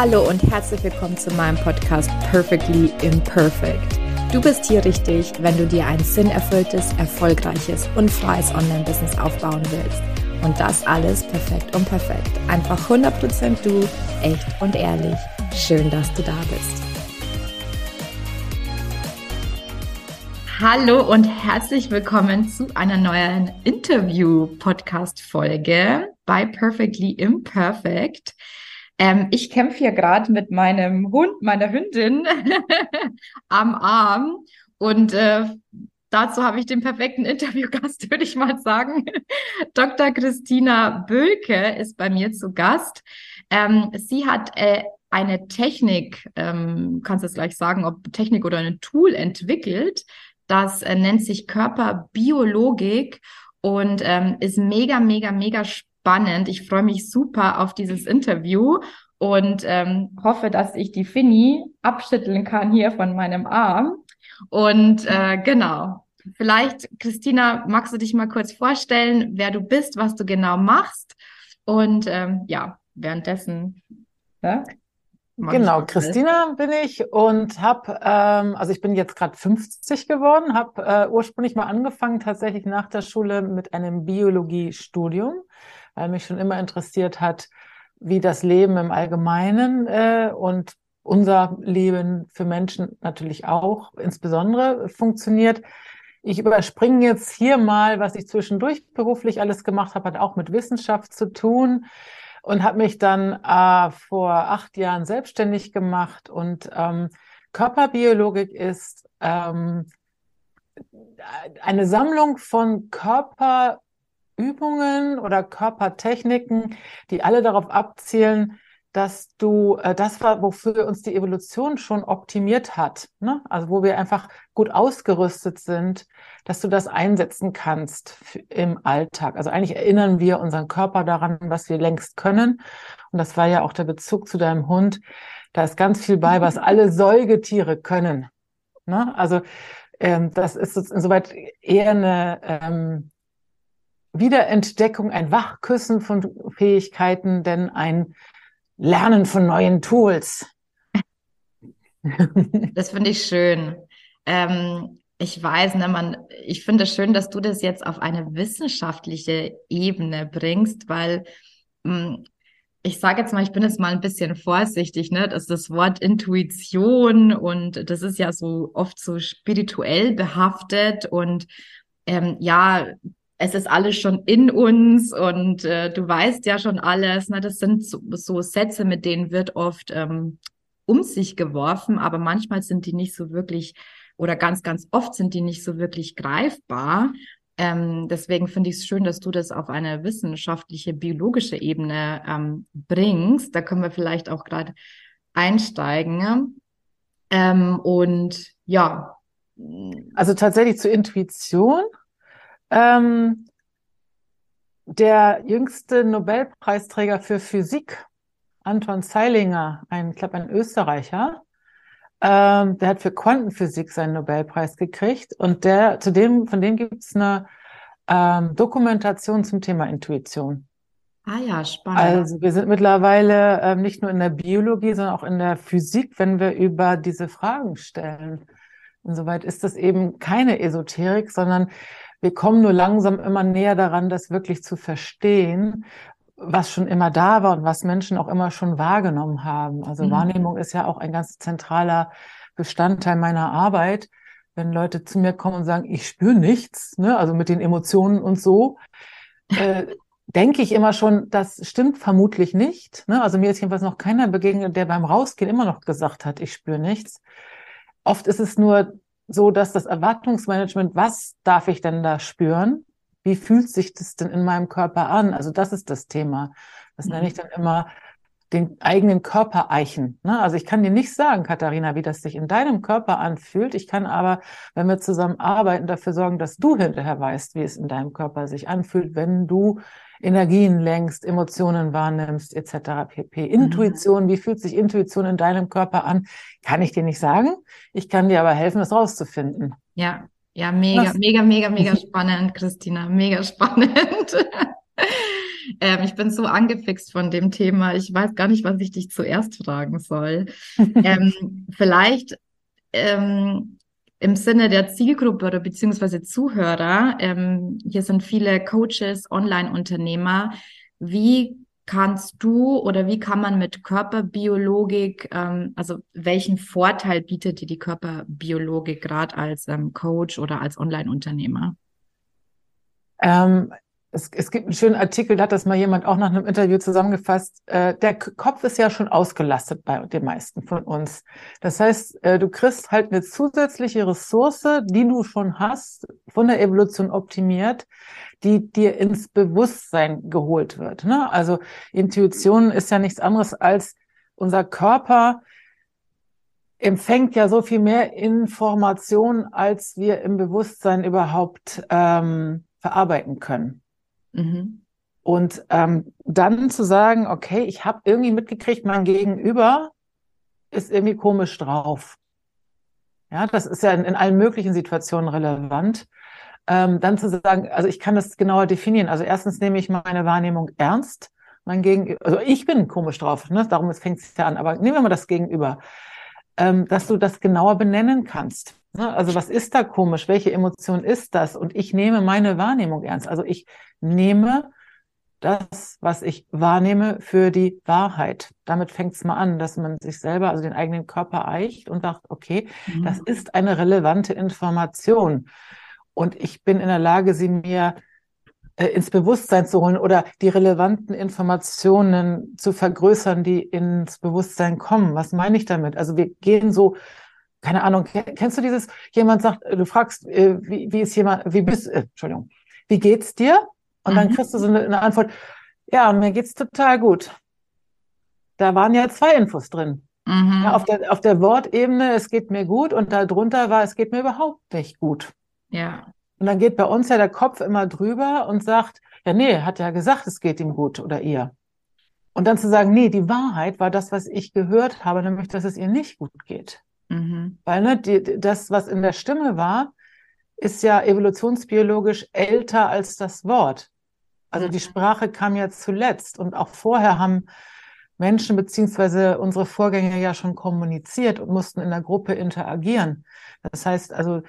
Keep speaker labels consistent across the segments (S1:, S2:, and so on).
S1: Hallo und herzlich willkommen zu meinem Podcast Perfectly Imperfect. Du bist hier richtig, wenn du dir ein sinnerfülltes, erfolgreiches und freies Online-Business aufbauen willst. Und das alles perfekt und perfekt. Einfach 100% du, echt und ehrlich. Schön, dass du da bist. Hallo und herzlich willkommen zu einer neuen Interview-Podcast-Folge bei Perfectly Imperfect. Ähm, ich kämpfe hier gerade mit meinem Hund, meiner Hündin am Arm und äh, dazu habe ich den perfekten Interviewgast, würde ich mal sagen. Dr. Christina Bölke ist bei mir zu Gast. Ähm, sie hat äh, eine Technik, ähm, kannst du es gleich sagen, ob Technik oder ein Tool entwickelt. Das äh, nennt sich Körperbiologik und ähm, ist mega, mega, mega spannend spannend. Ich freue mich super auf dieses Interview und ähm, hoffe, dass ich die Finny abschütteln kann hier von meinem Arm. Und äh, genau, vielleicht, Christina, magst du dich mal kurz vorstellen, wer du bist, was du genau machst? Und ähm, ja, währenddessen.
S2: Ne? Genau, Christina bin ich und habe, ähm, also ich bin jetzt gerade 50 geworden, habe äh, ursprünglich mal angefangen tatsächlich nach der Schule mit einem Biologiestudium weil mich schon immer interessiert hat, wie das Leben im Allgemeinen äh, und unser Leben für Menschen natürlich auch insbesondere funktioniert. Ich überspringe jetzt hier mal, was ich zwischendurch beruflich alles gemacht habe, hat auch mit Wissenschaft zu tun und habe mich dann äh, vor acht Jahren selbstständig gemacht und ähm, Körperbiologik ist ähm, eine Sammlung von Körper Übungen oder Körpertechniken, die alle darauf abzielen, dass du äh, das war, wofür uns die Evolution schon optimiert hat, ne? also wo wir einfach gut ausgerüstet sind, dass du das einsetzen kannst im Alltag. Also eigentlich erinnern wir unseren Körper daran, was wir längst können. Und das war ja auch der Bezug zu deinem Hund. Da ist ganz viel bei, was alle Säugetiere können. Ne? Also ähm, das ist insoweit eher eine ähm, Wiederentdeckung, ein Wachküssen von Fähigkeiten, denn ein Lernen von neuen Tools.
S1: Das finde ich schön. Ähm, ich weiß, ne, man, ich finde es schön, dass du das jetzt auf eine wissenschaftliche Ebene bringst, weil mh, hm, ich sage jetzt mal, ich bin jetzt mal ein bisschen vorsichtig, ne? Das ist das Wort Intuition und das ist ja so oft so spirituell behaftet und ähm, ja, es ist alles schon in uns und äh, du weißt ja schon alles. Ne? Das sind so, so Sätze, mit denen wird oft ähm, um sich geworfen, aber manchmal sind die nicht so wirklich oder ganz, ganz oft sind die nicht so wirklich greifbar. Ähm, deswegen finde ich es schön, dass du das auf eine wissenschaftliche, biologische Ebene ähm, bringst. Da können wir vielleicht auch gerade einsteigen. Ne? Ähm, und ja.
S2: Also tatsächlich zur Intuition ähm, der jüngste Nobelpreisträger für Physik, Anton Zeilinger, ein, ich glaube, ein Österreicher, ähm, der hat für Quantenphysik seinen Nobelpreis gekriegt und der, zu dem, von dem gibt es eine ähm, Dokumentation zum Thema Intuition.
S1: Ah ja, spannend.
S2: Also wir sind mittlerweile ähm, nicht nur in der Biologie, sondern auch in der Physik, wenn wir über diese Fragen stellen. Insoweit ist das eben keine Esoterik, sondern wir kommen nur langsam immer näher daran, das wirklich zu verstehen, was schon immer da war und was Menschen auch immer schon wahrgenommen haben. Also mhm. Wahrnehmung ist ja auch ein ganz zentraler Bestandteil meiner Arbeit. Wenn Leute zu mir kommen und sagen, ich spüre nichts, ne, also mit den Emotionen und so, äh, denke ich immer schon, das stimmt vermutlich nicht. Ne? Also mir ist jedenfalls noch keiner begegnet, der beim Rausgehen immer noch gesagt hat, ich spüre nichts. Oft ist es nur so, dass das Erwartungsmanagement, was darf ich denn da spüren? Wie fühlt sich das denn in meinem Körper an? Also das ist das Thema. Das mhm. nenne ich dann immer den eigenen Körper eichen. Ne? Also ich kann dir nicht sagen, Katharina, wie das sich in deinem Körper anfühlt. Ich kann aber, wenn wir zusammen arbeiten, dafür sorgen, dass du hinterher weißt, wie es in deinem Körper sich anfühlt, wenn du Energien lenkst, Emotionen wahrnimmst, etc. pp. Mhm. Intuition, wie fühlt sich Intuition in deinem Körper an? Kann ich dir nicht sagen. Ich kann dir aber helfen, es rauszufinden.
S1: Ja, ja, mega, Was? mega, mega, mega spannend, Christina. Mega spannend. Ähm, ich bin so angefixt von dem Thema. Ich weiß gar nicht, was ich dich zuerst fragen soll. ähm, vielleicht ähm, im Sinne der Zielgruppe oder beziehungsweise Zuhörer, ähm, hier sind viele Coaches, Online-Unternehmer. Wie kannst du oder wie kann man mit Körperbiologik, ähm, also welchen Vorteil bietet dir die Körperbiologik gerade als ähm, Coach oder als Online-Unternehmer?
S2: Ähm, es, es, gibt einen schönen Artikel, da hat das mal jemand auch nach einem Interview zusammengefasst. Äh, der Kopf ist ja schon ausgelastet bei den meisten von uns. Das heißt, äh, du kriegst halt eine zusätzliche Ressource, die du schon hast, von der Evolution optimiert, die dir ins Bewusstsein geholt wird. Ne? Also Intuition ist ja nichts anderes als unser Körper empfängt ja so viel mehr Information, als wir im Bewusstsein überhaupt ähm, verarbeiten können. Mhm. Und ähm, dann zu sagen, okay, ich habe irgendwie mitgekriegt, mein Gegenüber ist irgendwie komisch drauf. Ja, das ist ja in, in allen möglichen Situationen relevant. Ähm, dann zu sagen, also ich kann das genauer definieren. Also erstens nehme ich meine Wahrnehmung ernst. Mein Gegenüber, also ich bin komisch drauf, ne? darum fängt es ja an. Aber nehmen wir mal das Gegenüber, ähm, dass du das genauer benennen kannst. Ne? Also was ist da komisch? Welche Emotion ist das? Und ich nehme meine Wahrnehmung ernst. Also ich nehme das, was ich wahrnehme, für die Wahrheit. Damit fängt es mal an, dass man sich selber, also den eigenen Körper eicht und sagt, okay, mhm. das ist eine relevante Information. Und ich bin in der Lage, sie mir äh, ins Bewusstsein zu holen oder die relevanten Informationen zu vergrößern, die ins Bewusstsein kommen. Was meine ich damit? Also wir gehen so keine Ahnung, kennst du dieses, jemand sagt, du fragst, äh, wie, wie ist jemand, wie bist, äh, Entschuldigung, wie geht's dir? Und mhm. dann kriegst du so eine, eine, Antwort, ja, mir geht's total gut. Da waren ja zwei Infos drin. Mhm. Ja, auf, der, auf der Wortebene, es geht mir gut und darunter war, es geht mir überhaupt nicht gut.
S1: Ja.
S2: Und dann geht bei uns ja der Kopf immer drüber und sagt, ja, nee, hat ja gesagt, es geht ihm gut oder ihr. Und dann zu sagen, nee, die Wahrheit war das, was ich gehört habe, nämlich, dass es ihr nicht gut geht. Mhm. Weil ne, die, das, was in der Stimme war, ist ja evolutionsbiologisch älter als das Wort. Also mhm. die Sprache kam ja zuletzt und auch vorher haben Menschen beziehungsweise unsere Vorgänger ja schon kommuniziert und mussten in der Gruppe interagieren. Das heißt also,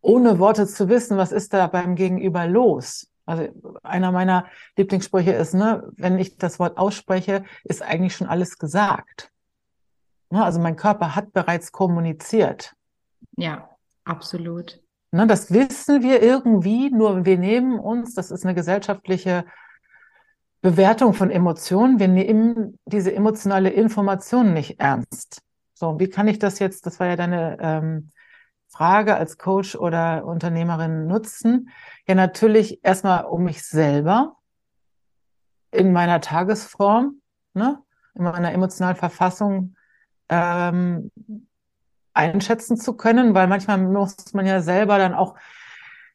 S2: ohne Worte zu wissen, was ist da beim Gegenüber los? Also einer meiner Lieblingssprüche ist, ne, wenn ich das Wort ausspreche, ist eigentlich schon alles gesagt. Ne, also mein Körper hat bereits kommuniziert.
S1: Ja, absolut.
S2: Ne, das wissen wir irgendwie, nur wir nehmen uns, das ist eine gesellschaftliche Bewertung von Emotionen, wir nehmen diese emotionale Information nicht ernst. So, wie kann ich das jetzt, das war ja deine ähm, Frage als Coach oder Unternehmerin nutzen? Ja, natürlich erstmal um mich selber in meiner Tagesform, ne, in meiner emotionalen Verfassung ähm, einschätzen zu können, weil manchmal muss man ja selber dann auch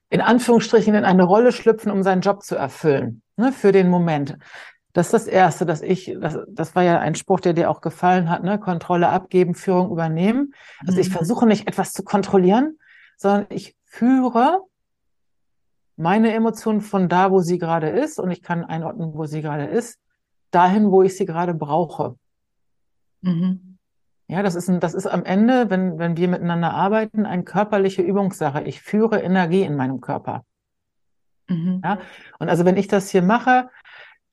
S2: in Anführungsstrichen in eine Rolle schlüpfen, um seinen Job zu erfüllen, ne, für den Moment. Das ist das Erste, dass ich, das, das war ja ein Spruch, der dir auch gefallen hat, ne? Kontrolle abgeben, Führung übernehmen. Also mhm. ich versuche nicht etwas zu kontrollieren, sondern ich führe meine Emotionen von da, wo sie gerade ist, und ich kann einordnen, wo sie gerade ist, dahin, wo ich sie gerade brauche. Mhm. Ja, das ist, ein, das ist am Ende, wenn, wenn wir miteinander arbeiten, eine körperliche Übungssache. Ich führe Energie in meinem Körper. Mhm. Ja, und also wenn ich das hier mache,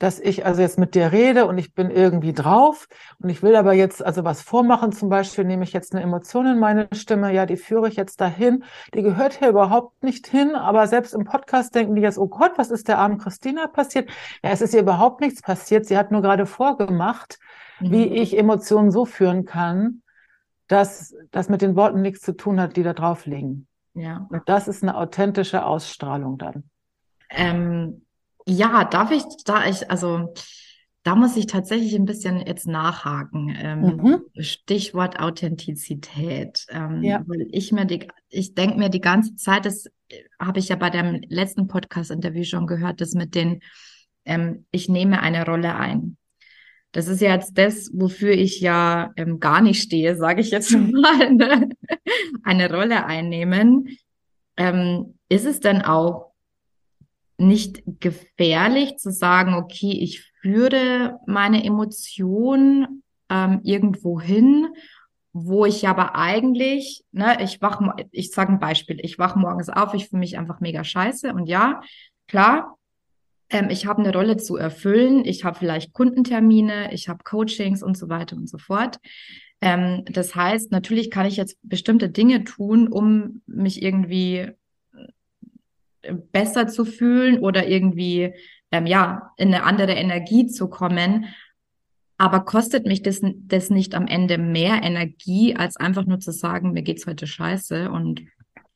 S2: dass ich also jetzt mit dir rede und ich bin irgendwie drauf und ich will aber jetzt also was vormachen, zum Beispiel nehme ich jetzt eine Emotion in meine Stimme, ja, die führe ich jetzt dahin, die gehört hier überhaupt nicht hin, aber selbst im Podcast denken die jetzt, oh Gott, was ist der armen Christina passiert? Ja, es ist ihr überhaupt nichts passiert, sie hat nur gerade vorgemacht, mhm. wie ich Emotionen so führen kann, dass das mit den Worten nichts zu tun hat, die da drauf liegen.
S1: Ja.
S2: Und das ist eine authentische Ausstrahlung dann.
S1: Ähm, ja, darf ich, da ich, also da muss ich tatsächlich ein bisschen jetzt nachhaken. Ähm, mhm. Stichwort Authentizität. Ähm, ja. Weil ich mir die, ich denke mir die ganze Zeit, das habe ich ja bei dem letzten Podcast-Interview schon gehört, das mit den, ähm, ich nehme eine Rolle ein. Das ist ja jetzt das, wofür ich ja ähm, gar nicht stehe, sage ich jetzt mal, ne? eine Rolle einnehmen. Ähm, ist es denn auch nicht gefährlich zu sagen, okay, ich führe meine Emotionen ähm, irgendwo hin, wo ich aber eigentlich, ne, ich wach, ich sage ein Beispiel, ich wach morgens auf, ich fühle mich einfach mega scheiße und ja, klar, ähm, ich habe eine Rolle zu erfüllen, ich habe vielleicht Kundentermine, ich habe Coachings und so weiter und so fort. Ähm, das heißt, natürlich kann ich jetzt bestimmte Dinge tun, um mich irgendwie besser zu fühlen oder irgendwie ähm, ja in eine andere Energie zu kommen. Aber kostet mich das, das nicht am Ende mehr Energie, als einfach nur zu sagen, mir geht's heute scheiße und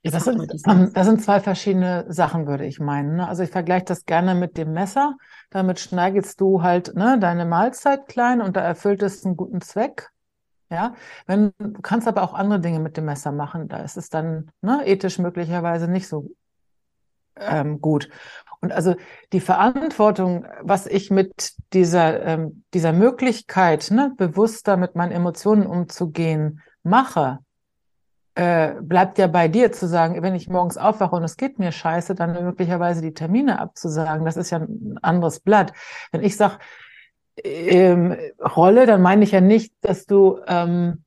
S2: ja, das, sind, das sind zwei verschiedene Sachen, würde ich meinen. Ne? Also ich vergleiche das gerne mit dem Messer. Damit schneidest du halt ne, deine Mahlzeit klein und da erfüllt es einen guten Zweck. Ja, wenn du kannst aber auch andere Dinge mit dem Messer machen, da ist es dann ne, ethisch möglicherweise nicht so ähm, gut. Und also die Verantwortung, was ich mit dieser, ähm, dieser Möglichkeit, ne, bewusster mit meinen Emotionen umzugehen, mache, äh, bleibt ja bei dir zu sagen, wenn ich morgens aufwache und es geht mir scheiße, dann möglicherweise die Termine abzusagen. Das ist ja ein anderes Blatt. Wenn ich sage, ähm, Rolle, dann meine ich ja nicht, dass du ähm,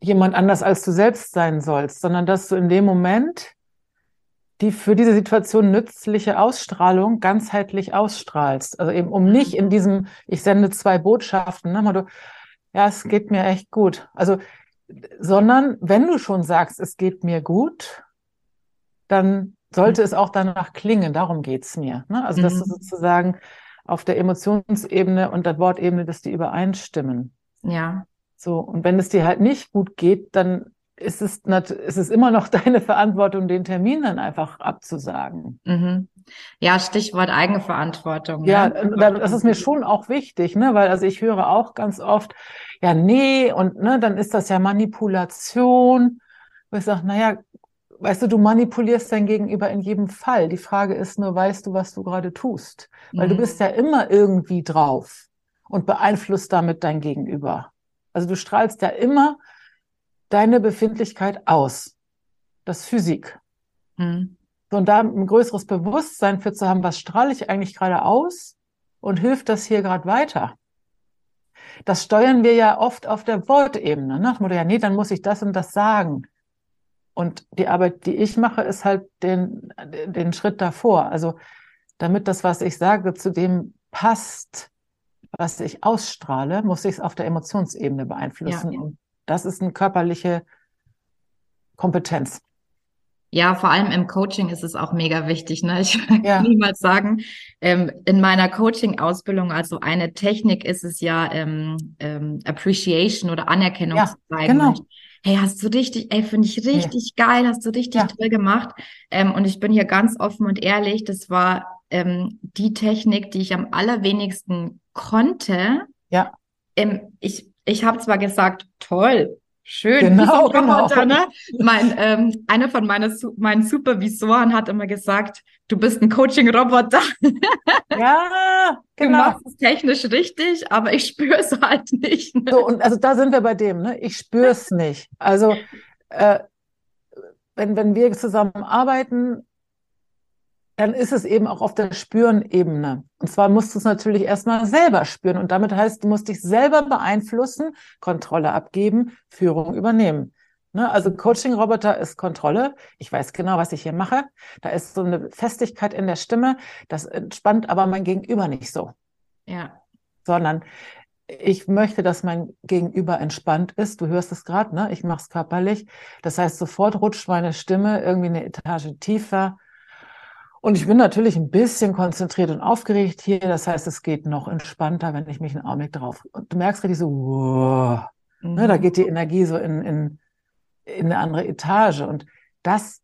S2: jemand anders als du selbst sein sollst, sondern dass du in dem Moment die für diese Situation nützliche Ausstrahlung ganzheitlich ausstrahlst. Also eben um nicht in diesem, ich sende zwei Botschaften, ne, du, ja, es geht mir echt gut. Also, sondern wenn du schon sagst, es geht mir gut, dann sollte es auch danach klingen. Darum geht's mir. Ne? Also, dass du mhm. sozusagen auf der Emotionsebene und der Wortebene, dass die übereinstimmen.
S1: Ja.
S2: So. Und wenn es dir halt nicht gut geht, dann ist es, ist es immer noch deine Verantwortung, den Termin dann einfach abzusagen.
S1: Mhm. Ja, Stichwort Eigenverantwortung.
S2: Ja, ne? das ist mir schon auch wichtig, ne? weil also ich höre auch ganz oft, ja, nee, und ne, dann ist das ja Manipulation. Wo ich sage, naja, weißt du, du manipulierst dein Gegenüber in jedem Fall. Die Frage ist nur, weißt du, was du gerade tust? Weil mhm. du bist ja immer irgendwie drauf und beeinflusst damit dein Gegenüber. Also du strahlst ja immer deine Befindlichkeit aus. Das Physik. Mhm. Und da ein größeres Bewusstsein für zu haben, was strahle ich eigentlich gerade aus und hilft das hier gerade weiter? Das steuern wir ja oft auf der Wortebene. Ne? Ja, nee, dann muss ich das und das sagen. Und die Arbeit, die ich mache, ist halt den, den Schritt davor. Also, damit das, was ich sage, zu dem passt, was ich ausstrahle, muss ich es auf der Emotionsebene beeinflussen. Ja. Und das ist eine körperliche Kompetenz.
S1: Ja, vor allem im Coaching ist es auch mega wichtig. Ne? Ich kann ja. niemals sagen, ähm, in meiner Coaching-Ausbildung, also eine Technik ist es ja ähm, ähm, Appreciation oder Anerkennung
S2: ja,
S1: zu zeigen. Genau. hey, hast du richtig, ey, finde ich richtig ja. geil, hast du richtig toll gemacht. Ähm, und ich bin hier ganz offen und ehrlich, das war ähm, die Technik, die ich am allerwenigsten konnte.
S2: Ja.
S1: Ähm, ich ich habe zwar gesagt, toll, schön.
S2: Genau, genau.
S1: ne? mein, ähm, einer von meine, meinen Supervisoren hat immer gesagt, du bist ein Coaching-Roboter.
S2: Ja, genau. Du
S1: machst es technisch richtig, aber ich spüre es halt nicht.
S2: Ne? So, und also da sind wir bei dem, ne? Ich spüre es nicht. Also äh, wenn, wenn wir zusammen arbeiten, dann ist es eben auch auf der Spürenebene. Und zwar musst du es natürlich erstmal selber spüren. Und damit heißt, du musst dich selber beeinflussen, Kontrolle abgeben, Führung übernehmen. Ne? Also Coaching-Roboter ist Kontrolle. Ich weiß genau, was ich hier mache. Da ist so eine Festigkeit in der Stimme. Das entspannt aber mein Gegenüber nicht so.
S1: Ja.
S2: Sondern ich möchte, dass mein Gegenüber entspannt ist. Du hörst es gerade, ne? Ich mache es körperlich. Das heißt, sofort rutscht meine Stimme irgendwie eine Etage tiefer und ich bin natürlich ein bisschen konzentriert und aufgeregt hier. Das heißt, es geht noch entspannter, wenn ich mich einen Augenblick drauf. Und du merkst richtig so, wow, mhm. ne, da geht die Energie so in, in, in eine andere Etage. Und das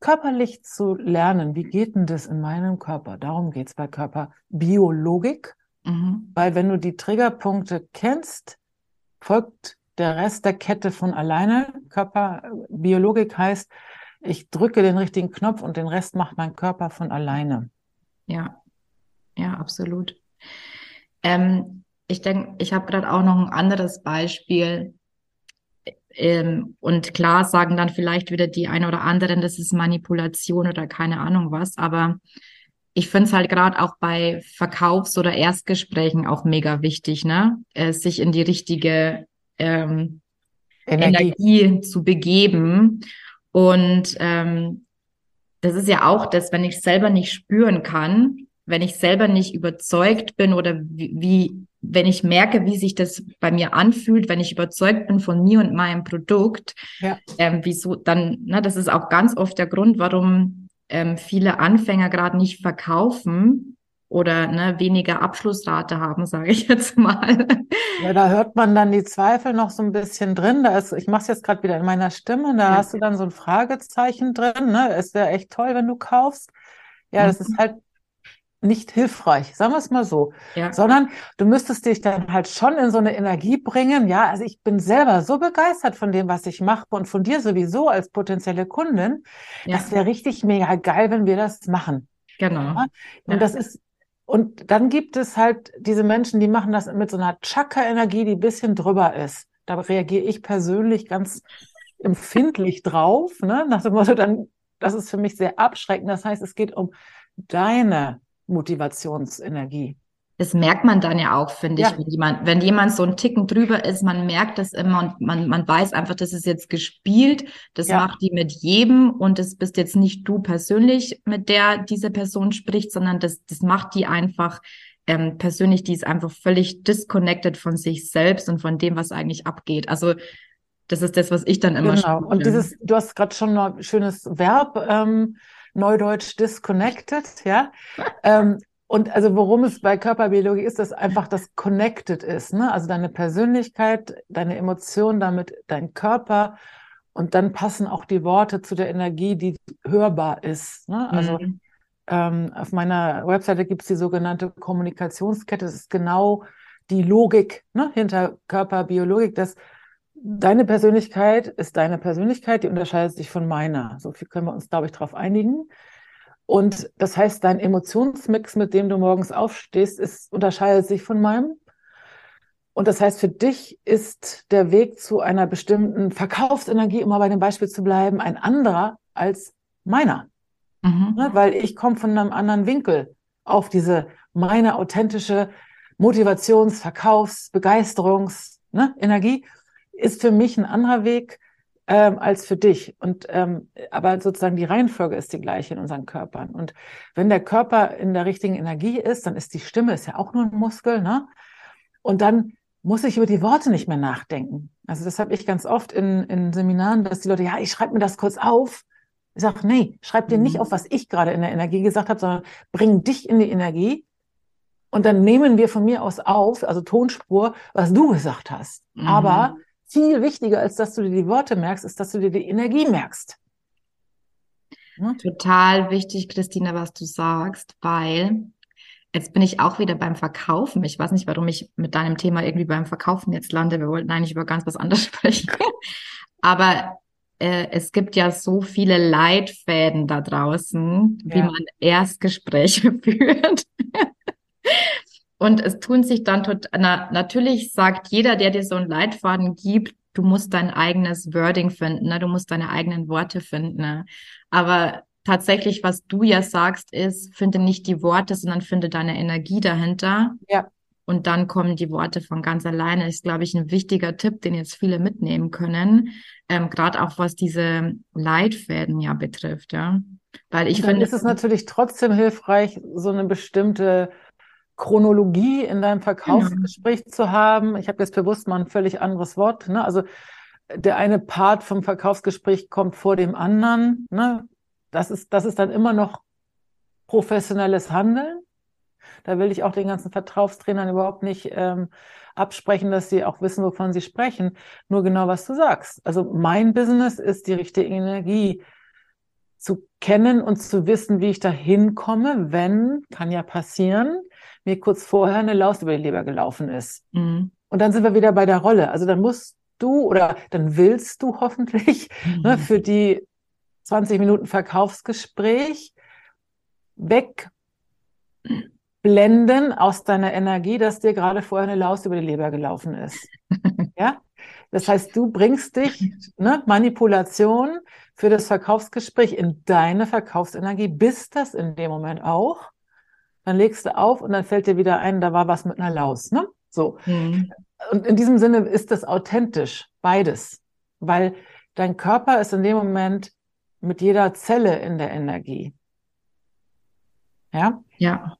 S2: körperlich zu lernen, wie geht denn das in meinem Körper? Darum geht's bei Körperbiologik. Mhm. Weil wenn du die Triggerpunkte kennst, folgt der Rest der Kette von alleine. Körperbiologik heißt, ich drücke den richtigen Knopf und den Rest macht mein Körper von alleine.
S1: Ja, ja, absolut. Ähm, ich denke, ich habe gerade auch noch ein anderes Beispiel. ähm, und klar sagen dann vielleicht wieder die ein oder anderen, das ist Manipulation oder keine Ahnung was, aber ich finde es halt gerade auch bei Verkaufs- oder Erstgesprächen auch mega wichtig, ne? Äh, sich in die richtige ähm, Energie. Energie zu begeben. Und ähm, das ist ja auch das, wenn ich selber nicht spüren kann, wenn ich selber nicht überzeugt bin oder wie, wie, wenn ich merke, wie sich das bei mir anfühlt, wenn ich überzeugt bin von mir und meinem Produkt, ja. ähm, wieso dann, na, das ist auch ganz oft der Grund, warum ähm, viele Anfänger gerade nicht verkaufen oder ne, weniger Abschlussrate haben, sage ich jetzt mal.
S2: Ja, da hört man dann die Zweifel noch so ein bisschen drin. Da ist, ich mache es jetzt gerade wieder in meiner Stimme, da ja. hast du dann so ein Fragezeichen drin. Ne? Ist ja echt toll, wenn du kaufst. Ja, mhm. das ist halt nicht hilfreich, sagen wir es mal so, ja. sondern du müsstest dich dann halt schon in so eine Energie bringen. Ja, also ich bin selber so begeistert von dem, was ich mache und von dir sowieso als potenzielle Kundin. Ja. Das wäre richtig mega geil, wenn wir das machen.
S1: Genau. Ja?
S2: Und das ist und dann gibt es halt diese Menschen, die machen das mit so einer Chakra-Energie, die ein bisschen drüber ist. Da reagiere ich persönlich ganz empfindlich drauf, ne? nach dem Motto, dann, das ist für mich sehr abschreckend. Das heißt, es geht um deine Motivationsenergie.
S1: Das merkt man dann ja auch, finde ja. ich, wenn jemand, wenn jemand so ein Ticken drüber ist, man merkt das immer und man, man weiß einfach, das ist jetzt gespielt, das ja. macht die mit jedem und das bist jetzt nicht du persönlich, mit der diese Person spricht, sondern das, das macht die einfach ähm, persönlich, die ist einfach völlig disconnected von sich selbst und von dem, was eigentlich abgeht. Also das ist das, was ich dann immer
S2: Genau. Und dieses, du hast gerade schon ein schönes Verb ähm, Neudeutsch disconnected, ja. ähm, und also worum es bei Körperbiologie ist, dass einfach das connected ist, ne? Also deine Persönlichkeit, deine Emotionen, damit dein Körper und dann passen auch die Worte zu der Energie, die hörbar ist. Ne? Also mhm. ähm, auf meiner Webseite gibt es die sogenannte Kommunikationskette. Das ist genau die Logik ne, hinter Körperbiologik, dass deine Persönlichkeit ist deine Persönlichkeit, die unterscheidet sich von meiner. So viel können wir uns, glaube ich, darauf einigen. Und das heißt, dein Emotionsmix, mit dem du morgens aufstehst, ist, unterscheidet sich von meinem. Und das heißt, für dich ist der Weg zu einer bestimmten Verkaufsenergie, um mal bei dem Beispiel zu bleiben, ein anderer als meiner. Mhm. Ne, weil ich komme von einem anderen Winkel auf diese meine authentische Motivations-, Verkaufs-, Begeisterungs-, ne, Energie ist für mich ein anderer Weg ähm, als für dich. Und ähm, aber sozusagen die Reihenfolge ist die gleiche in unseren Körpern. Und wenn der Körper in der richtigen Energie ist, dann ist die Stimme ist ja auch nur ein Muskel, ne? Und dann muss ich über die Worte nicht mehr nachdenken. Also das habe ich ganz oft in, in Seminaren, dass die Leute, ja, ich schreibe mir das kurz auf. Ich sage, nee, schreib dir nicht mhm. auf, was ich gerade in der Energie gesagt habe, sondern bring dich in die Energie. Und dann nehmen wir von mir aus auf, also Tonspur, was du gesagt hast. Mhm. Aber viel wichtiger, als dass du dir die Worte merkst, ist, dass du dir die Energie merkst.
S1: Hm? Total wichtig, Christina, was du sagst, weil jetzt bin ich auch wieder beim Verkaufen. Ich weiß nicht, warum ich mit deinem Thema irgendwie beim Verkaufen jetzt lande. Wir wollten eigentlich über ganz was anderes sprechen. Aber äh, es gibt ja so viele Leitfäden da draußen, ja. wie man Erstgespräche führt. Und es tun sich dann tot, na, natürlich sagt jeder, der dir so einen Leitfaden gibt, du musst dein eigenes Wording finden, ne? du musst deine eigenen Worte finden. Ne? Aber tatsächlich, was du ja sagst, ist, finde nicht die Worte, sondern finde deine Energie dahinter.
S2: Ja.
S1: Und dann kommen die Worte von ganz alleine. Ist, glaube ich, ein wichtiger Tipp, den jetzt viele mitnehmen können. Ähm, Gerade auch was diese Leitfäden ja betrifft, ja.
S2: Weil ich finde. ist es natürlich trotzdem hilfreich, so eine bestimmte Chronologie in deinem Verkaufsgespräch genau. zu haben. Ich habe jetzt bewusst mal ein völlig anderes Wort. Ne? Also der eine Part vom Verkaufsgespräch kommt vor dem anderen. Ne? Das, ist, das ist dann immer noch professionelles Handeln. Da will ich auch den ganzen Verkaufstrainern überhaupt nicht ähm, absprechen, dass sie auch wissen, wovon sie sprechen. Nur genau, was du sagst. Also mein Business ist die richtige Energie zu kennen und zu wissen, wie ich da hinkomme, wenn, kann ja passieren, mir kurz vorher eine Laus über die Leber gelaufen ist. Mhm. Und dann sind wir wieder bei der Rolle. Also dann musst du oder dann willst du hoffentlich mhm. ne, für die 20 Minuten Verkaufsgespräch wegblenden aus deiner Energie, dass dir gerade vorher eine Laus über die Leber gelaufen ist. ja? Das heißt, du bringst dich, ne, Manipulation für das Verkaufsgespräch in deine Verkaufsenergie, bist das in dem Moment auch. Dann legst du auf und dann fällt dir wieder ein, da war was mit einer Laus, ne? So. Mhm. Und in diesem Sinne ist das authentisch, beides. Weil dein Körper ist in dem Moment mit jeder Zelle in der Energie.
S1: Ja? Ja.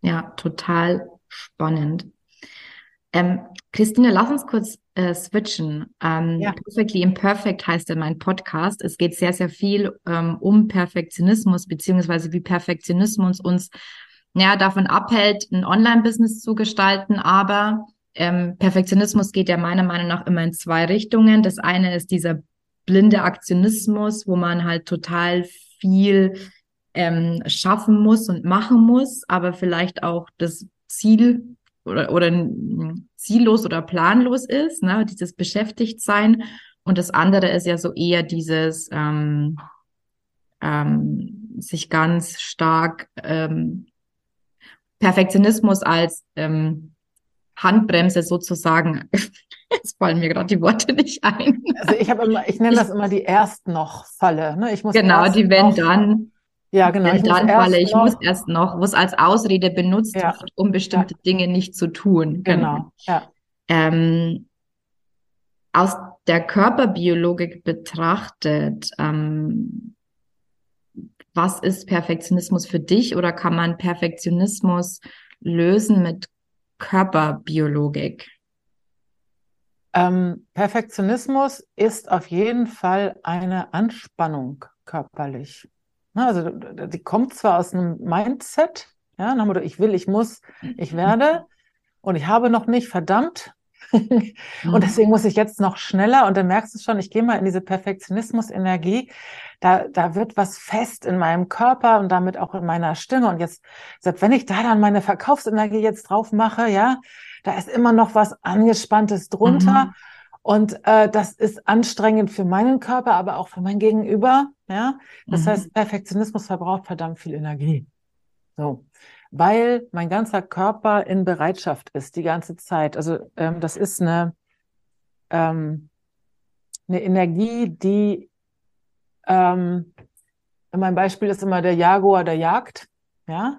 S1: Ja, total spannend. Ähm, Christine, lass uns kurz äh, switchen. Ähm, ja. Perfectly Imperfect heißt ja mein Podcast. Es geht sehr, sehr viel ähm, um Perfektionismus, beziehungsweise wie Perfektionismus uns ja, davon abhält, ein Online-Business zu gestalten. Aber ähm, Perfektionismus geht ja meiner Meinung nach immer in zwei Richtungen. Das eine ist dieser blinde Aktionismus, wo man halt total viel ähm, schaffen muss und machen muss, aber vielleicht auch das Ziel oder, oder ziellos oder planlos ist, ne? dieses Beschäftigtsein. Und das andere ist ja so eher dieses ähm, ähm, sich ganz stark ähm, Perfektionismus als ähm, Handbremse sozusagen. Jetzt fallen mir gerade die Worte nicht ein.
S2: Also ich habe immer, ich nenne das immer die erst noch Falle. Ne? Ich
S1: muss genau, die wenn dann
S2: ja, genau.
S1: Ich dann falle, ich noch, muss erst noch, wo es als Ausrede benutzt ja. wird, um bestimmte ja. Dinge nicht zu tun.
S2: Genau. genau. Ja.
S1: Ähm, aus der Körperbiologik betrachtet, ähm, was ist Perfektionismus für dich oder kann man Perfektionismus lösen mit Körperbiologik?
S2: Ähm, Perfektionismus ist auf jeden Fall eine Anspannung körperlich. Also die kommt zwar aus einem Mindset, ja, nach ich will, ich muss, ich werde und ich habe noch nicht, verdammt. und mhm. deswegen muss ich jetzt noch schneller und dann merkst du schon, ich gehe mal in diese Perfektionismus-Energie. Da, da wird was fest in meinem Körper und damit auch in meiner Stimme. Und jetzt, selbst wenn ich da dann meine Verkaufsenergie jetzt drauf mache, ja, da ist immer noch was Angespanntes drunter. Mhm. Und äh, das ist anstrengend für meinen Körper, aber auch für mein Gegenüber. Ja, das mhm. heißt, Perfektionismus verbraucht verdammt viel Energie. So, weil mein ganzer Körper in Bereitschaft ist die ganze Zeit. Also ähm, das ist eine ähm, eine Energie, die ähm, mein Beispiel ist immer der Jaguar, der jagt. Ja,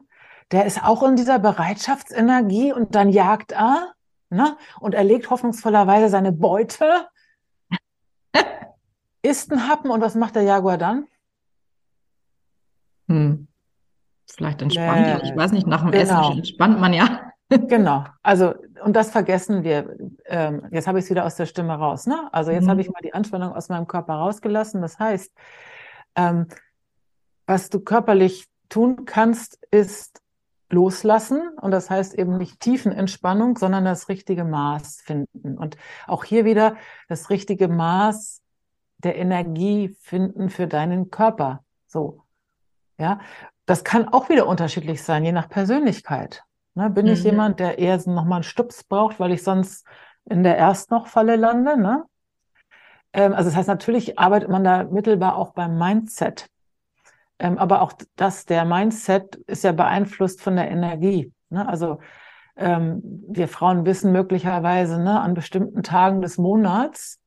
S2: der ist auch in dieser Bereitschaftsenergie und dann jagt er ne? und er legt hoffnungsvollerweise seine Beute, isst einen Happen und was macht der Jaguar dann?
S1: Hm. Vielleicht entspannt er. Ich weiß nicht, nach dem genau. Essen entspannt man ja.
S2: Genau. Also, und das vergessen wir. Ähm, jetzt habe ich es wieder aus der Stimme raus. Ne? Also jetzt mhm. habe ich mal die Anspannung aus meinem Körper rausgelassen. Das heißt, ähm, was du körperlich tun kannst, ist loslassen. Und das heißt eben nicht Tiefenentspannung, sondern das richtige Maß finden. Und auch hier wieder das richtige Maß der Energie finden für deinen Körper. So. Ja. Das kann auch wieder unterschiedlich sein, je nach Persönlichkeit. Ne, bin mhm. ich jemand, der eher nochmal einen Stups braucht, weil ich sonst in der Erst-noch-Falle lande? Ne? Ähm, also das heißt, natürlich arbeitet man da mittelbar auch beim Mindset. Ähm, aber auch das, der Mindset ist ja beeinflusst von der Energie. Ne? Also ähm, wir Frauen wissen möglicherweise, ne, an bestimmten Tagen des Monats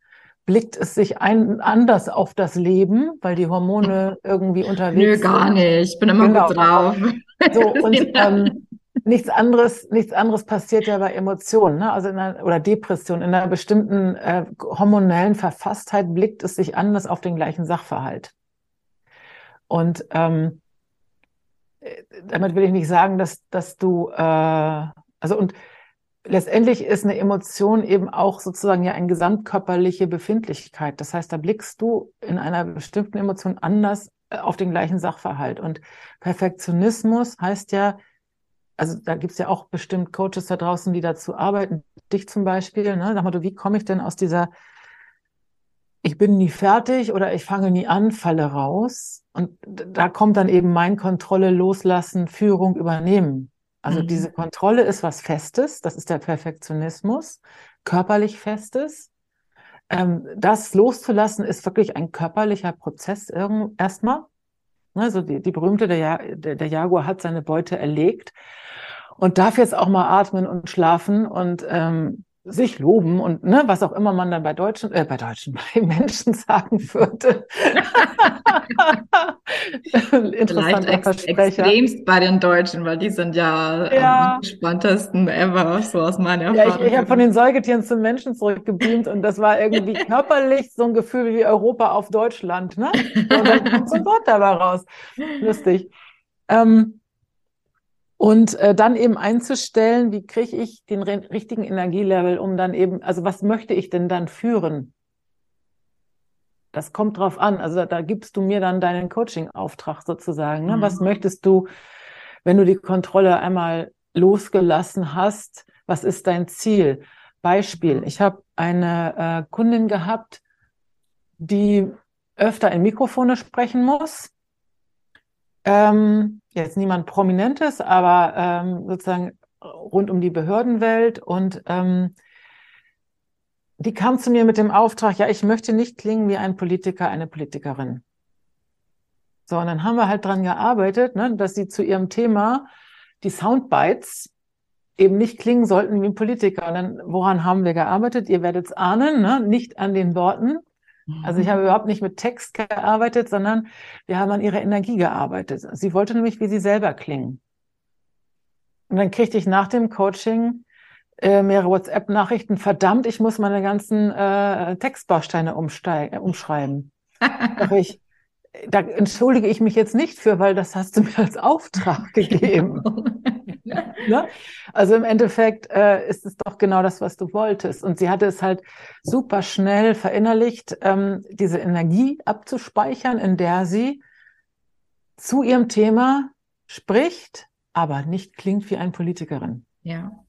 S2: blickt es sich ein, anders auf das Leben, weil die Hormone irgendwie unterwegs
S1: sind. Nö, gar nicht. Ich bin immer genau. gut drauf.
S2: So, und ähm, nichts anderes, nichts anderes passiert ja bei Emotionen, ne? also in einer, oder Depression. In einer bestimmten äh, hormonellen Verfasstheit blickt es sich anders auf den gleichen Sachverhalt. Und ähm, damit will ich nicht sagen, dass, dass du, äh, also und letztendlich ist eine Emotion eben auch sozusagen ja eine gesamtkörperliche Befindlichkeit. Das heißt, da blickst du in einer bestimmten Emotion anders äh, auf den gleichen Sachverhalt. Und Perfektionismus heißt ja, also da gibt's ja auch bestimmt Coaches da draußen, die dazu arbeiten, dich zum Beispiel, ne? Sag mal, du, wie komme ich denn aus dieser ich bin nie fertig oder ich fange nie an, falle raus. Und da kommt dann eben mein Kontrolle loslassen, Führung übernehmen. Also mhm. diese Kontrolle ist was Festes, das ist der Perfektionismus, körperlich Festes. Ähm, das loszulassen ist wirklich ein körperlicher Prozess erstmal. Also die, die berühmte, der, der, der Jaguar hat seine Beute erlegt und darf jetzt auch mal atmen und schlafen und ähm, sich loben und ne, was auch immer man dann bei Deutschen, äh, bei Deutschen, bei Menschen sagen würde.
S1: Interessanter ex Versprecher. extremst bei den Deutschen, weil die sind ja, ja. am entspanntesten ever, so aus meiner
S2: Erfahrung. Ja, ich, ich habe von den Säugetieren zum Menschen zurückgebeamt und das war irgendwie körperlich so ein Gefühl wie Europa auf Deutschland. Ne? Und dann kommt so ein Wort dabei raus. Lustig. Ähm, und äh, dann eben einzustellen, wie kriege ich den richtigen Energielevel, um dann eben, also was möchte ich denn dann führen? Das kommt drauf an. Also da, da gibst du mir dann deinen Coaching-Auftrag sozusagen. Ne? Mhm. Was möchtest du, wenn du die Kontrolle einmal losgelassen hast? Was ist dein Ziel? Beispiel. Ich habe eine äh, Kundin gehabt, die öfter in Mikrofone sprechen muss ähm, jetzt niemand Prominentes, aber ähm, sozusagen rund um die Behördenwelt und ähm, die kam zu mir mit dem Auftrag, ja, ich möchte nicht klingen wie ein Politiker, eine Politikerin. So, und dann haben wir halt dran gearbeitet, ne, dass sie zu ihrem Thema die Soundbites eben nicht klingen sollten wie ein Politiker. Und dann, woran haben wir gearbeitet? Ihr werdet es ahnen, ne? nicht an den Worten, also ich habe mhm. überhaupt nicht mit Text gearbeitet, sondern wir haben an ihrer Energie gearbeitet. Sie wollte nämlich wie sie selber klingen. Und dann kriegte ich nach dem Coaching äh, mehrere WhatsApp-Nachrichten. Verdammt, ich muss meine ganzen äh, Textbausteine umschreiben. ich, da entschuldige ich mich jetzt nicht für, weil das hast du mir als Auftrag gegeben. ne? Also im Endeffekt äh, ist es doch genau das, was du wolltest. Und sie hatte es halt super schnell verinnerlicht, ähm, diese Energie abzuspeichern, in der sie zu ihrem Thema spricht, aber nicht klingt wie eine Politikerin.
S1: Ja.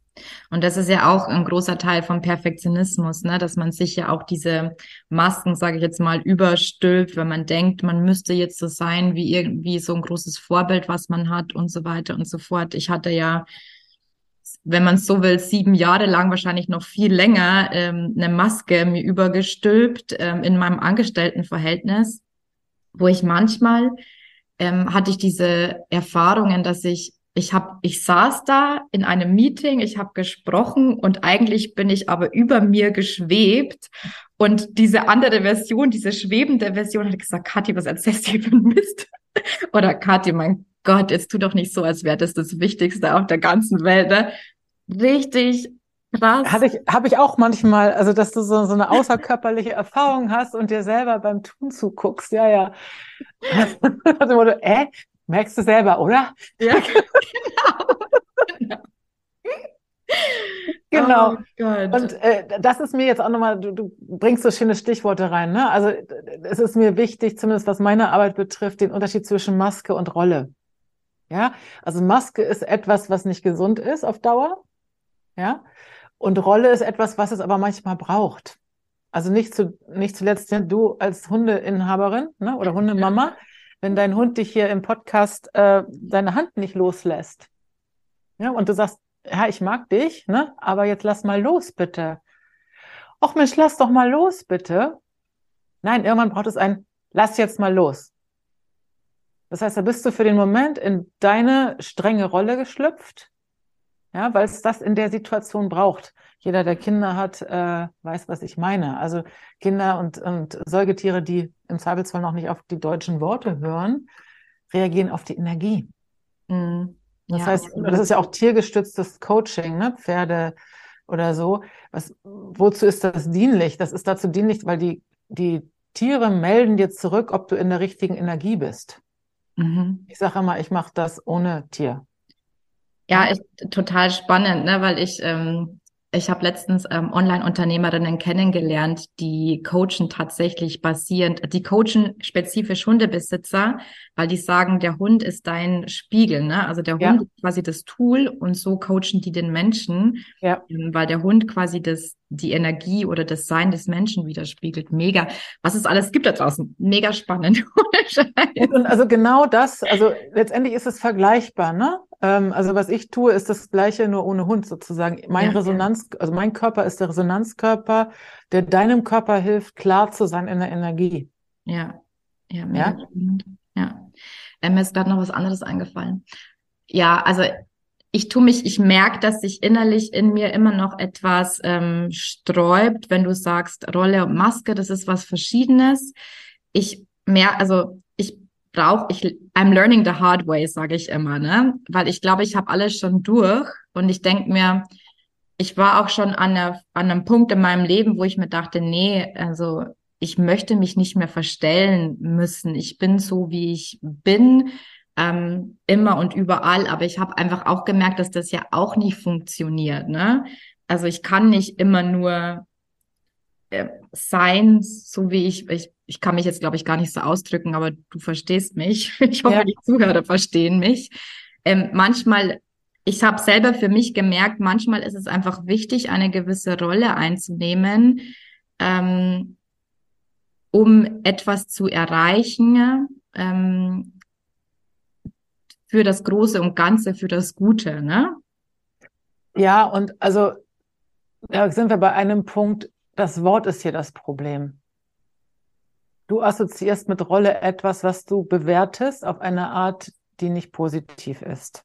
S1: Und das ist ja auch ein großer Teil vom Perfektionismus, ne? dass man sich ja auch diese Masken, sage ich jetzt mal, überstülpt, wenn man denkt, man müsste jetzt so sein wie irgendwie so ein großes Vorbild, was man hat und so weiter und so fort. Ich hatte ja, wenn man so will, sieben Jahre lang, wahrscheinlich noch viel länger, ähm, eine Maske mir übergestülpt ähm, in meinem Angestelltenverhältnis, wo ich manchmal ähm, hatte ich diese Erfahrungen, dass ich ich habe, ich saß da in einem Meeting, ich habe gesprochen und eigentlich bin ich aber über mir geschwebt. Und diese andere Version, diese schwebende Version, hat gesagt, Kathi, was erzählst du für ein Mist? Oder Kathi, mein Gott, jetzt tu doch nicht so, als wäre das das Wichtigste auf der ganzen Welt. Ne? Richtig krass.
S2: Habe ich, hab ich auch manchmal, also dass du so, so eine außerkörperliche Erfahrung hast und dir selber beim Tun zuguckst. Ja, ja. also, äh, Merkst du selber, oder? Ja, genau. genau. Oh und äh, das ist mir jetzt auch nochmal, du, du bringst so schöne Stichworte rein. Ne? Also es ist mir wichtig, zumindest was meine Arbeit betrifft, den Unterschied zwischen Maske und Rolle. Ja, also Maske ist etwas, was nicht gesund ist auf Dauer. Ja, und Rolle ist etwas, was es aber manchmal braucht. Also nicht, zu, nicht zuletzt du als Hundeinhaberin ne, oder Hundemama wenn dein Hund dich hier im Podcast äh, deine Hand nicht loslässt. Ja, und du sagst, ja, ich mag dich, ne? Aber jetzt lass mal los, bitte. Och Mensch, lass doch mal los, bitte. Nein, irgendwann braucht es ein, lass jetzt mal los. Das heißt, da bist du für den Moment in deine strenge Rolle geschlüpft, ja, weil es das in der Situation braucht. Jeder, der Kinder hat, äh, weiß, was ich meine. Also Kinder und, und Säugetiere, die im Zweifelsfall noch nicht auf die deutschen Worte hören, reagieren auf die Energie. Mhm. Das ja, heißt, das ist ja auch tiergestütztes Coaching, ne? Pferde oder so. Was, wozu ist das dienlich? Das ist dazu dienlich, weil die, die Tiere melden dir zurück, ob du in der richtigen Energie bist. Mhm. Ich sage immer, ich mache das ohne Tier.
S1: Ja, ist total spannend, ne? weil ich ähm, ich habe letztens ähm, Online-Unternehmerinnen kennengelernt, die coachen tatsächlich basierend, die coachen spezifisch Hundebesitzer, weil die sagen, der Hund ist dein Spiegel, ne? Also der ja. Hund ist quasi das Tool und so coachen die den Menschen, ja. ähm, weil der Hund quasi das die Energie oder das Sein des Menschen widerspiegelt. Mega. Was es alles gibt da draußen. Mega spannend.
S2: und also genau das, also letztendlich ist es vergleichbar, ne? Ähm, also was ich tue, ist das Gleiche, nur ohne Hund sozusagen. Mein ja, Resonanz, also mein Körper ist der Resonanzkörper, der deinem Körper hilft, klar zu sein in der Energie.
S1: Ja, ja, ja. ja. Ähm, mir ist gerade noch was anderes eingefallen. Ja, also ich tue mich, ich merke, dass sich innerlich in mir immer noch etwas ähm, sträubt, wenn du sagst, Rolle und Maske, das ist was Verschiedenes. Ich mehr, also brauche, ich, I'm learning the hard way, sage ich immer, ne? Weil ich glaube, ich habe alles schon durch und ich denke mir, ich war auch schon an, einer, an einem Punkt in meinem Leben, wo ich mir dachte, nee, also ich möchte mich nicht mehr verstellen müssen. Ich bin so, wie ich bin, ähm, immer und überall. Aber ich habe einfach auch gemerkt, dass das ja auch nicht funktioniert. Ne? Also ich kann nicht immer nur äh, sein, so wie ich, ich, ich kann mich jetzt, glaube ich, gar nicht so ausdrücken, aber du verstehst mich. Ich hoffe, ja. die Zuhörer verstehen mich. Ähm, manchmal, ich habe selber für mich gemerkt, manchmal ist es einfach wichtig, eine gewisse Rolle einzunehmen, ähm, um etwas zu erreichen, ähm, für das Große und Ganze, für das Gute, ne?
S2: Ja, und also da sind wir bei einem Punkt, das Wort ist hier das Problem. Du assoziierst mit Rolle etwas, was du bewertest auf eine Art, die nicht positiv ist.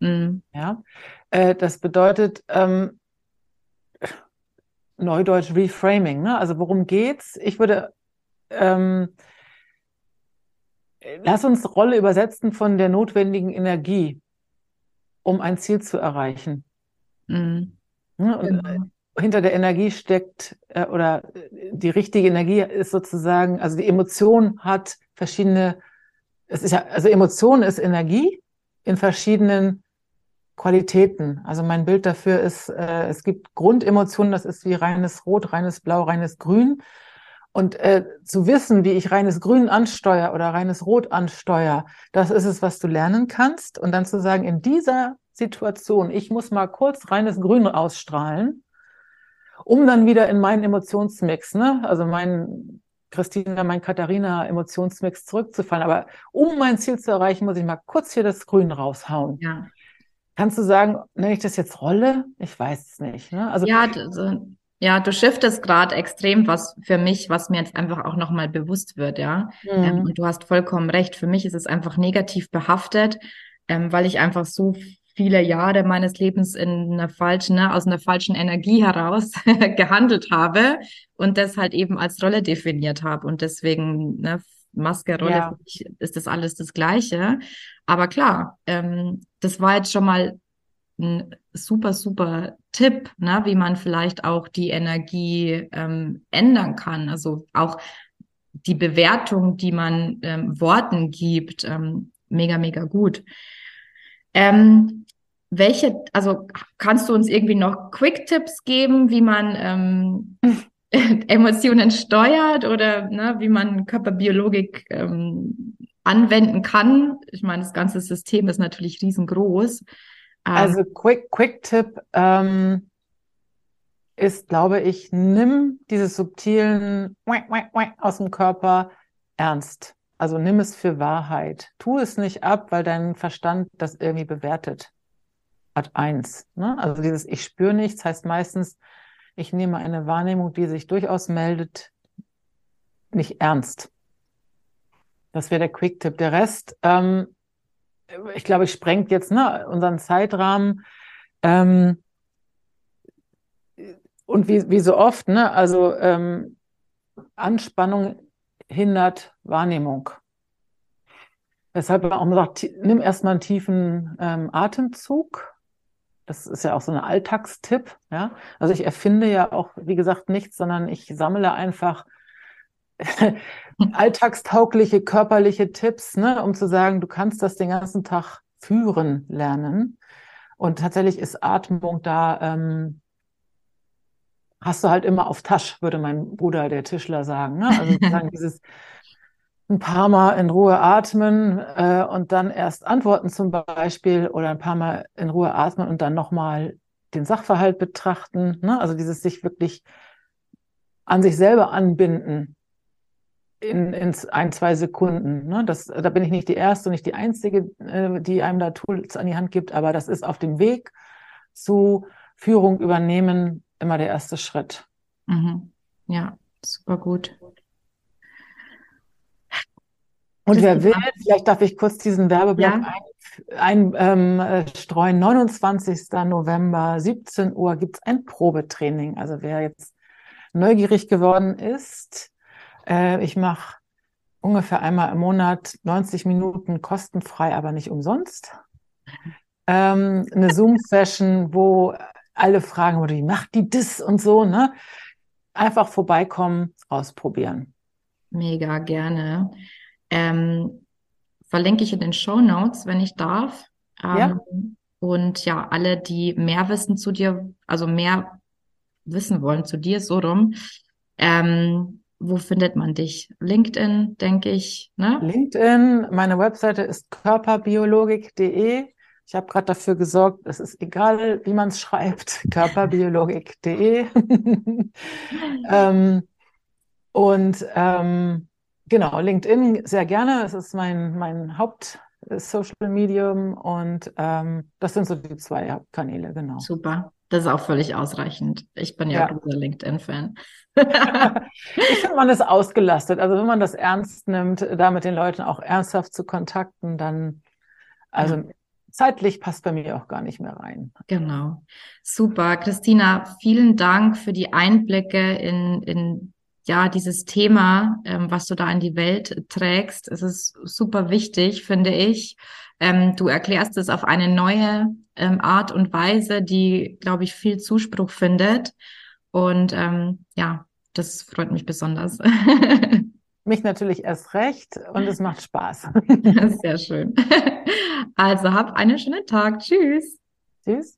S2: Mhm. Ja, äh, das bedeutet ähm, Neudeutsch Reframing. Ne? Also worum geht's? Ich würde ähm, lass uns Rolle übersetzen von der notwendigen Energie, um ein Ziel zu erreichen. Mhm. Ja, genau. Hinter der Energie steckt, äh, oder die richtige Energie ist sozusagen, also die Emotion hat verschiedene, es ist ja, also Emotion ist Energie in verschiedenen Qualitäten. Also mein Bild dafür ist, äh, es gibt Grundemotionen, das ist wie reines Rot, reines Blau, reines Grün. Und äh, zu wissen, wie ich reines Grün ansteuere oder reines Rot ansteuere, das ist es, was du lernen kannst. Und dann zu sagen, in dieser Situation, ich muss mal kurz reines Grün ausstrahlen, um dann wieder in meinen Emotionsmix, ne? also mein Christina, mein Katharina Emotionsmix zurückzufallen. Aber um mein Ziel zu erreichen, muss ich mal kurz hier das Grün raushauen. Ja. Kannst du sagen, nenne ich das jetzt Rolle? Ich weiß es nicht. Ne?
S1: Also, ja, also ja, du shiftest gerade extrem was für mich, was mir jetzt einfach auch nochmal bewusst wird, ja. Mhm. Ähm, und du hast vollkommen recht. Für mich ist es einfach negativ behaftet, ähm, weil ich einfach so viele Jahre meines Lebens in einer falschen, ne, aus einer falschen Energie heraus gehandelt habe und das halt eben als Rolle definiert habe. Und deswegen, ne, Maske, Rolle, ja. ist das alles das Gleiche. Aber klar, ähm, das war jetzt schon mal ein super, super Tipp, ne, wie man vielleicht auch die Energie ähm, ändern kann. Also auch die Bewertung, die man ähm, Worten gibt, ähm, mega, mega gut. Ähm, welche, also kannst du uns irgendwie noch Quick-Tipps geben, wie man ähm, Emotionen steuert oder ne, wie man Körperbiologik ähm, anwenden kann? Ich meine, das ganze System ist natürlich riesengroß.
S2: Also Quick, Quick Tipp ähm, ist, glaube ich, nimm diese subtilen aus dem Körper ernst. Also nimm es für Wahrheit. Tu es nicht ab, weil dein Verstand das irgendwie bewertet. Art eins. Ne? Also dieses Ich spüre nichts heißt meistens, ich nehme eine Wahrnehmung, die sich durchaus meldet, nicht ernst. Das wäre der Quick-Tipp. Der Rest ähm, ich glaube, ich sprengt jetzt ne, unseren Zeitrahmen. Ähm, und wie, wie so oft, ne, also ähm, Anspannung hindert Wahrnehmung. Deshalb auch man sagt, nimm erstmal einen tiefen ähm, Atemzug. Das ist ja auch so ein Alltagstipp. Ja? Also ich erfinde ja auch, wie gesagt, nichts, sondern ich sammle einfach alltagstaugliche körperliche Tipps, ne, um zu sagen, du kannst das den ganzen Tag führen lernen. Und tatsächlich ist Atmung da, ähm, hast du halt immer auf Tasch, würde mein Bruder, der Tischler, sagen. Ne? Also sagen dieses ein paar Mal in Ruhe atmen äh, und dann erst antworten zum Beispiel oder ein paar Mal in Ruhe atmen und dann nochmal den Sachverhalt betrachten. Ne? Also dieses sich wirklich an sich selber anbinden in, in ein, zwei Sekunden. Ne? Das, da bin ich nicht die Erste und nicht die Einzige, äh, die einem da Tools an die Hand gibt, aber das ist auf dem Weg zu Führung übernehmen immer der erste Schritt.
S1: Mhm. Ja, super gut.
S2: Und wer will, vielleicht darf ich kurz diesen Werbeblock ja. einstreuen. Ein, ähm, 29. November, 17 Uhr gibt es ein Probetraining. Also wer jetzt neugierig geworden ist, äh, ich mache ungefähr einmal im Monat 90 Minuten kostenfrei, aber nicht umsonst. Ähm, eine Zoom-Session, wo alle fragen, wie macht die das und so, ne? Einfach vorbeikommen, ausprobieren.
S1: Mega gerne. Ähm, verlinke ich in den Show Notes, wenn ich darf. Ähm, ja. Und ja, alle, die mehr wissen zu dir, also mehr wissen wollen zu dir, so rum, ähm, wo findet man dich? LinkedIn, denke ich. Ne?
S2: LinkedIn, meine Webseite ist körperbiologik.de. Ich habe gerade dafür gesorgt, es ist egal, wie man es schreibt, körperbiologik.de. ähm, und ähm, genau, LinkedIn sehr gerne. Es ist mein, mein Haupt- Social Medium und ähm, das sind so die zwei Hauptkanäle, genau.
S1: Super. Das ist auch völlig ausreichend. Ich bin ja, ja. großer LinkedIn-Fan.
S2: ich finde, man ist ausgelastet. Also wenn man das ernst nimmt, da mit den Leuten auch ernsthaft zu kontakten, dann, also ja. zeitlich passt bei mir auch gar nicht mehr rein.
S1: Genau. Super. Christina, vielen Dank für die Einblicke in, in ja, dieses Thema, ähm, was du da in die Welt trägst. Es ist super wichtig, finde ich. Ähm, du erklärst es auf eine neue ähm, Art und Weise, die, glaube ich, viel Zuspruch findet. Und ähm, ja, das freut mich besonders.
S2: mich natürlich erst recht und es macht Spaß.
S1: Sehr schön. Also hab einen schönen Tag. Tschüss.
S2: Tschüss.